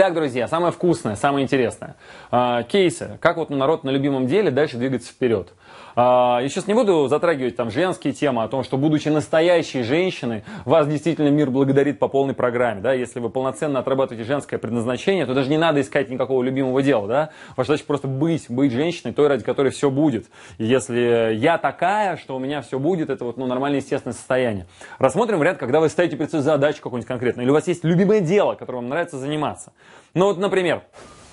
Итак, друзья, самое вкусное, самое интересное. А, кейсы. Как вот народ на любимом деле дальше двигаться вперед. А, я сейчас не буду затрагивать там женские темы о том, что будучи настоящей женщиной, вас действительно мир благодарит по полной программе. Да? Если вы полноценно отрабатываете женское предназначение, то даже не надо искать никакого любимого дела. Да? Ваша задача просто быть, быть женщиной, той, ради которой все будет. И если я такая, что у меня все будет, это вот ну, нормальное естественное состояние. Рассмотрим вариант, когда вы ставите перед собой задачу какую-нибудь конкретную, или у вас есть любимое дело, которым вам нравится заниматься. Ну вот, например,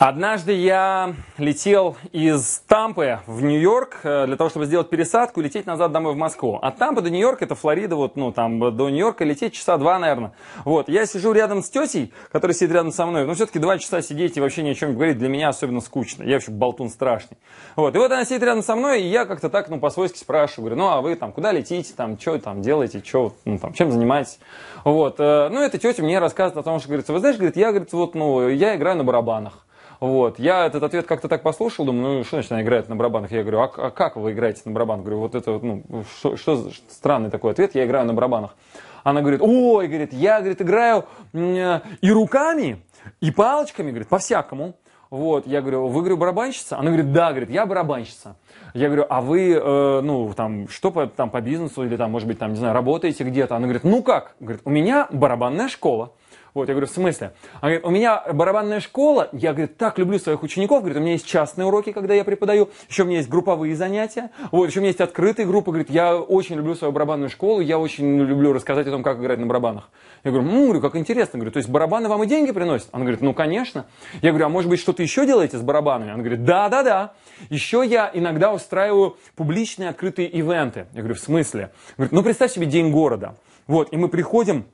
Однажды я летел из Тампы в Нью-Йорк э, для того, чтобы сделать пересадку и лететь назад домой в Москву. От Тампы до Нью-Йорка, это Флорида, вот, ну, там, до Нью-Йорка лететь часа два, наверное. Вот, я сижу рядом с тетей, которая сидит рядом со мной. Но все-таки два часа сидеть и вообще ни о чем говорить для меня особенно скучно. Я вообще болтун страшный. Вот, и вот она сидит рядом со мной, и я как-то так, ну, по-свойски спрашиваю, говорю, ну, а вы там куда летите, там, что там делаете, что, ну, там, чем занимаетесь? Вот, э, ну, эта тетя мне рассказывает о том, что, говорится, вы знаешь, говорит, я, говорит, вот, ну, я играю на барабанах. Вот. Я этот ответ как-то так послушал, думаю, ну что значит она играет на барабанах? Я говорю, а, а как вы играете на барабанах? Говорю, вот это, ну, что, что странный такой ответ, я играю на барабанах. Она говорит, ой, говорит, я, говорит, играю и руками, и палочками, говорит, по-всякому. Вот, я говорю, вы, говорю, барабанщица? Она говорит, да, говорит, я барабанщица. Я говорю, а вы, э, ну, там, что по, там, по бизнесу или там, может быть, там, не знаю, работаете где-то? Она говорит, ну как? Говорит, у меня барабанная школа. Вот, я говорю, в смысле? Она говорит, у меня барабанная школа, я, говорит, так люблю своих учеников, говорит, у меня есть частные уроки, когда я преподаю, еще у меня есть групповые занятия, вот, еще у меня есть открытые группы, говорит, я очень люблю свою барабанную школу, я очень люблю рассказать о том, как играть на барабанах. Я говорю, ну, говорю, как интересно, говорю, то есть барабаны вам и деньги приносят? Она говорит, ну, конечно. Я говорю, а может быть, что-то еще делаете с барабанами? Она говорит, да, да, да. Еще я иногда устраиваю публичные открытые ивенты. Я говорю, в смысле? Говорит, ну, представь себе день города. Вот, и мы приходим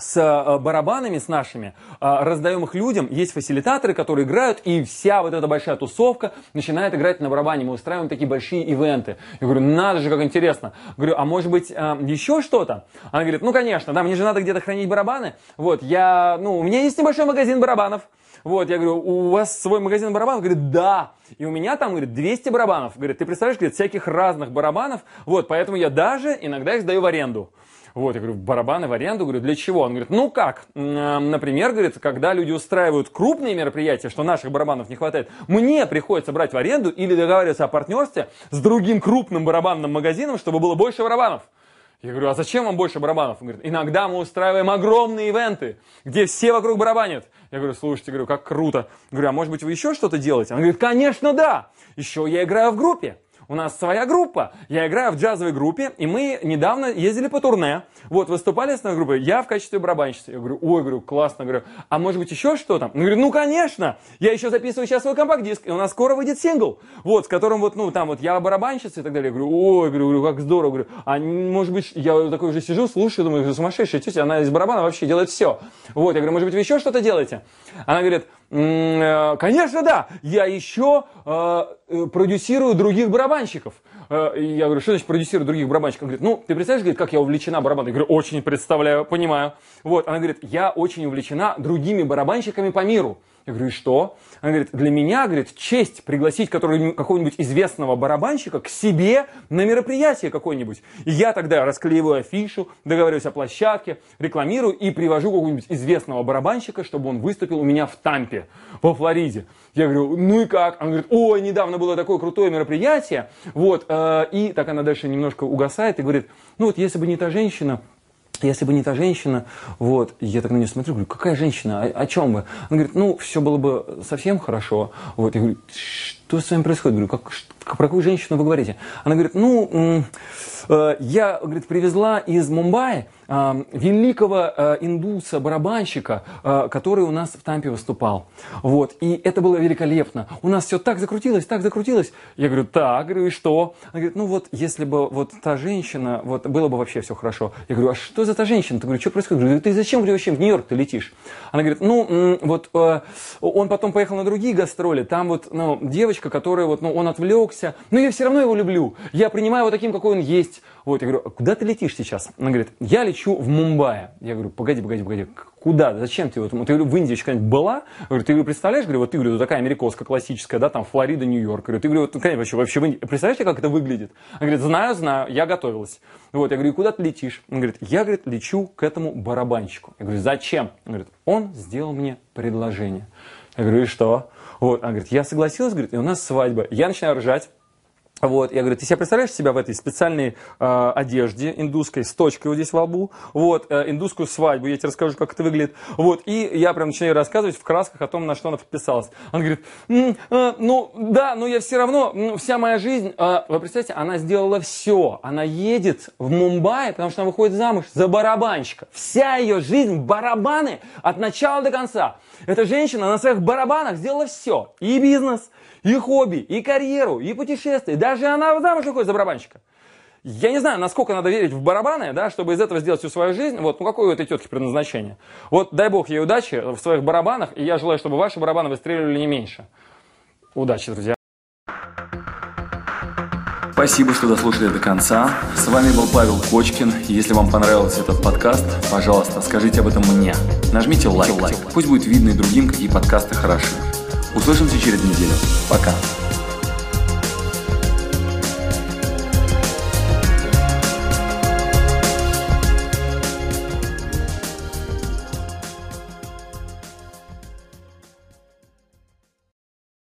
с э, барабанами, с нашими, э, раздаем их людям. Есть фасилитаторы, которые играют, и вся вот эта большая тусовка начинает играть на барабане. Мы устраиваем такие большие ивенты. Я говорю, надо же, как интересно. Говорю, а может быть э, еще что-то? Она говорит, ну конечно, да, мне же надо где-то хранить барабаны. Вот, я, ну, у меня есть небольшой магазин барабанов. Вот, я говорю, у вас свой магазин барабанов? Говорит, да. И у меня там, говорит, 200 барабанов. Говорит, ты представляешь, говорит, всяких разных барабанов. Вот, поэтому я даже иногда их сдаю в аренду. Вот, я говорю, барабаны в аренду, говорю, для чего? Он говорит, ну как, например, говорит, когда люди устраивают крупные мероприятия, что наших барабанов не хватает, мне приходится брать в аренду или договариваться о партнерстве с другим крупным барабанным магазином, чтобы было больше барабанов. Я говорю, а зачем вам больше барабанов? Он говорит, иногда мы устраиваем огромные ивенты, где все вокруг барабанят. Я говорю, слушайте, говорю, как круто. Говорю, а может быть вы еще что-то делаете? Он говорит, конечно, да. Еще я играю в группе у нас своя группа. Я играю в джазовой группе, и мы недавно ездили по турне. Вот, выступали с нашей группой, я в качестве барабанщицы. Я говорю, ой, говорю, классно, говорю, а может быть еще что-то? Он говорит, ну, конечно, я еще записываю сейчас свой компакт-диск, и у нас скоро выйдет сингл, вот, с которым вот, ну, там вот я барабанщица и так далее. Я говорю, ой, говорю, как здорово, говорю, а может быть, я такой уже сижу, слушаю, думаю, сумасшедшая тетя, она из барабана вообще делает все. Вот, я говорю, может быть, вы еще что-то делаете? Она говорит, конечно, да. Я еще э, э, продюсирую других барабанщиков. Я говорю, что значит продюсирую других барабанщиков? Она говорит, ну, ты представляешь, говорит, как я увлечена барабаном? Я говорю, очень представляю, понимаю. Вот, она говорит, я очень увлечена другими барабанщиками по миру. Я говорю, и что? Она говорит, для меня, говорит, честь пригласить какого-нибудь известного барабанщика к себе на мероприятие какое-нибудь. И я тогда расклеиваю афишу, договариваюсь о площадке, рекламирую и привожу какого-нибудь известного барабанщика, чтобы он выступил у меня в Тампе, во Флориде. Я говорю, ну и как? Она говорит, ой, недавно было такое крутое мероприятие. Вот, э, и так она дальше немножко угасает и говорит, ну вот если бы не та женщина, если бы не та женщина, вот, я так на нее смотрю, говорю, какая женщина, о, о чем вы? Она говорит, ну, все было бы совсем хорошо. Вот, я говорю, что с вами происходит? Говорю, как, про какую женщину вы говорите? Она говорит, ну, э, я, говорит, привезла из Мумбаи э, великого э, индуса-барабанщика, э, который у нас в Тампе выступал. Вот, и это было великолепно. У нас все так закрутилось, так закрутилось. Я говорю, так, говорю, и что? Она говорит, ну вот, если бы вот та женщина, вот, было бы вообще все хорошо. Я говорю, а что за та женщина? Ты говорю, что происходит? Говорю, ты зачем вообще в Нью-Йорк ты летишь? Она говорит, ну, вот, он потом поехал на другие гастроли, там вот, ну, девочка девочка, которая вот, ну, он отвлекся, но я все равно его люблю. Я принимаю его таким, какой он есть. Вот, я говорю, «А куда ты летишь сейчас? Она говорит, я лечу в Мумбаи. Я говорю, погоди, погоди, погоди, куда? Зачем ты? Вот, ты в Индии еще когда-нибудь была? Я говорю, ты представляешь, говорю, вот ты, говорю, такая америкоская классическая, да, там Флорида, Нью-Йорк. Говорю, ты, говорю, вот, конечно, вообще, вообще в Индии. Представляешь, как это выглядит? Она говорит, знаю, знаю, я готовилась. Вот, я говорю, куда ты летишь? Он говорит, я, говорит, лечу к этому барабанщику. Я говорю, зачем? Он говорит, он сделал мне предложение. Я говорю, и что? Вот, она говорит, я согласилась, говорит, и у нас свадьба. Я начинаю ржать. Вот, я говорю, ты себе представляешь себя в этой специальной э, одежде индусской с точкой вот здесь во лбу, вот, э, индусскую свадьбу, я тебе расскажу, как это выглядит, вот, и я прям начинаю рассказывать в красках о том, на что она подписалась. Она говорит, э, ну, да, но я все равно, ну, вся моя жизнь, э, вы представляете, она сделала все, она едет в Мумбаи, потому что она выходит замуж за барабанщика. Вся ее жизнь барабаны от начала до конца. Эта женщина на своих барабанах сделала все, и бизнес, и хобби, и карьеру, и путешествия. Даже она замуж выходит за барабанщика. Я не знаю, насколько надо верить в барабаны, да, чтобы из этого сделать всю свою жизнь. Вот, ну какое у этой тетки предназначение? Вот дай бог ей удачи в своих барабанах, и я желаю, чтобы ваши барабаны выстреливали не меньше. Удачи, друзья. Спасибо, что дослушали до конца. С вами был Павел Кочкин. Если вам понравился этот подкаст, пожалуйста, скажите об этом мне. Нажмите лайк. Пусть будет видно и другим, какие подкасты хороши. Услышимся через неделю. Пока.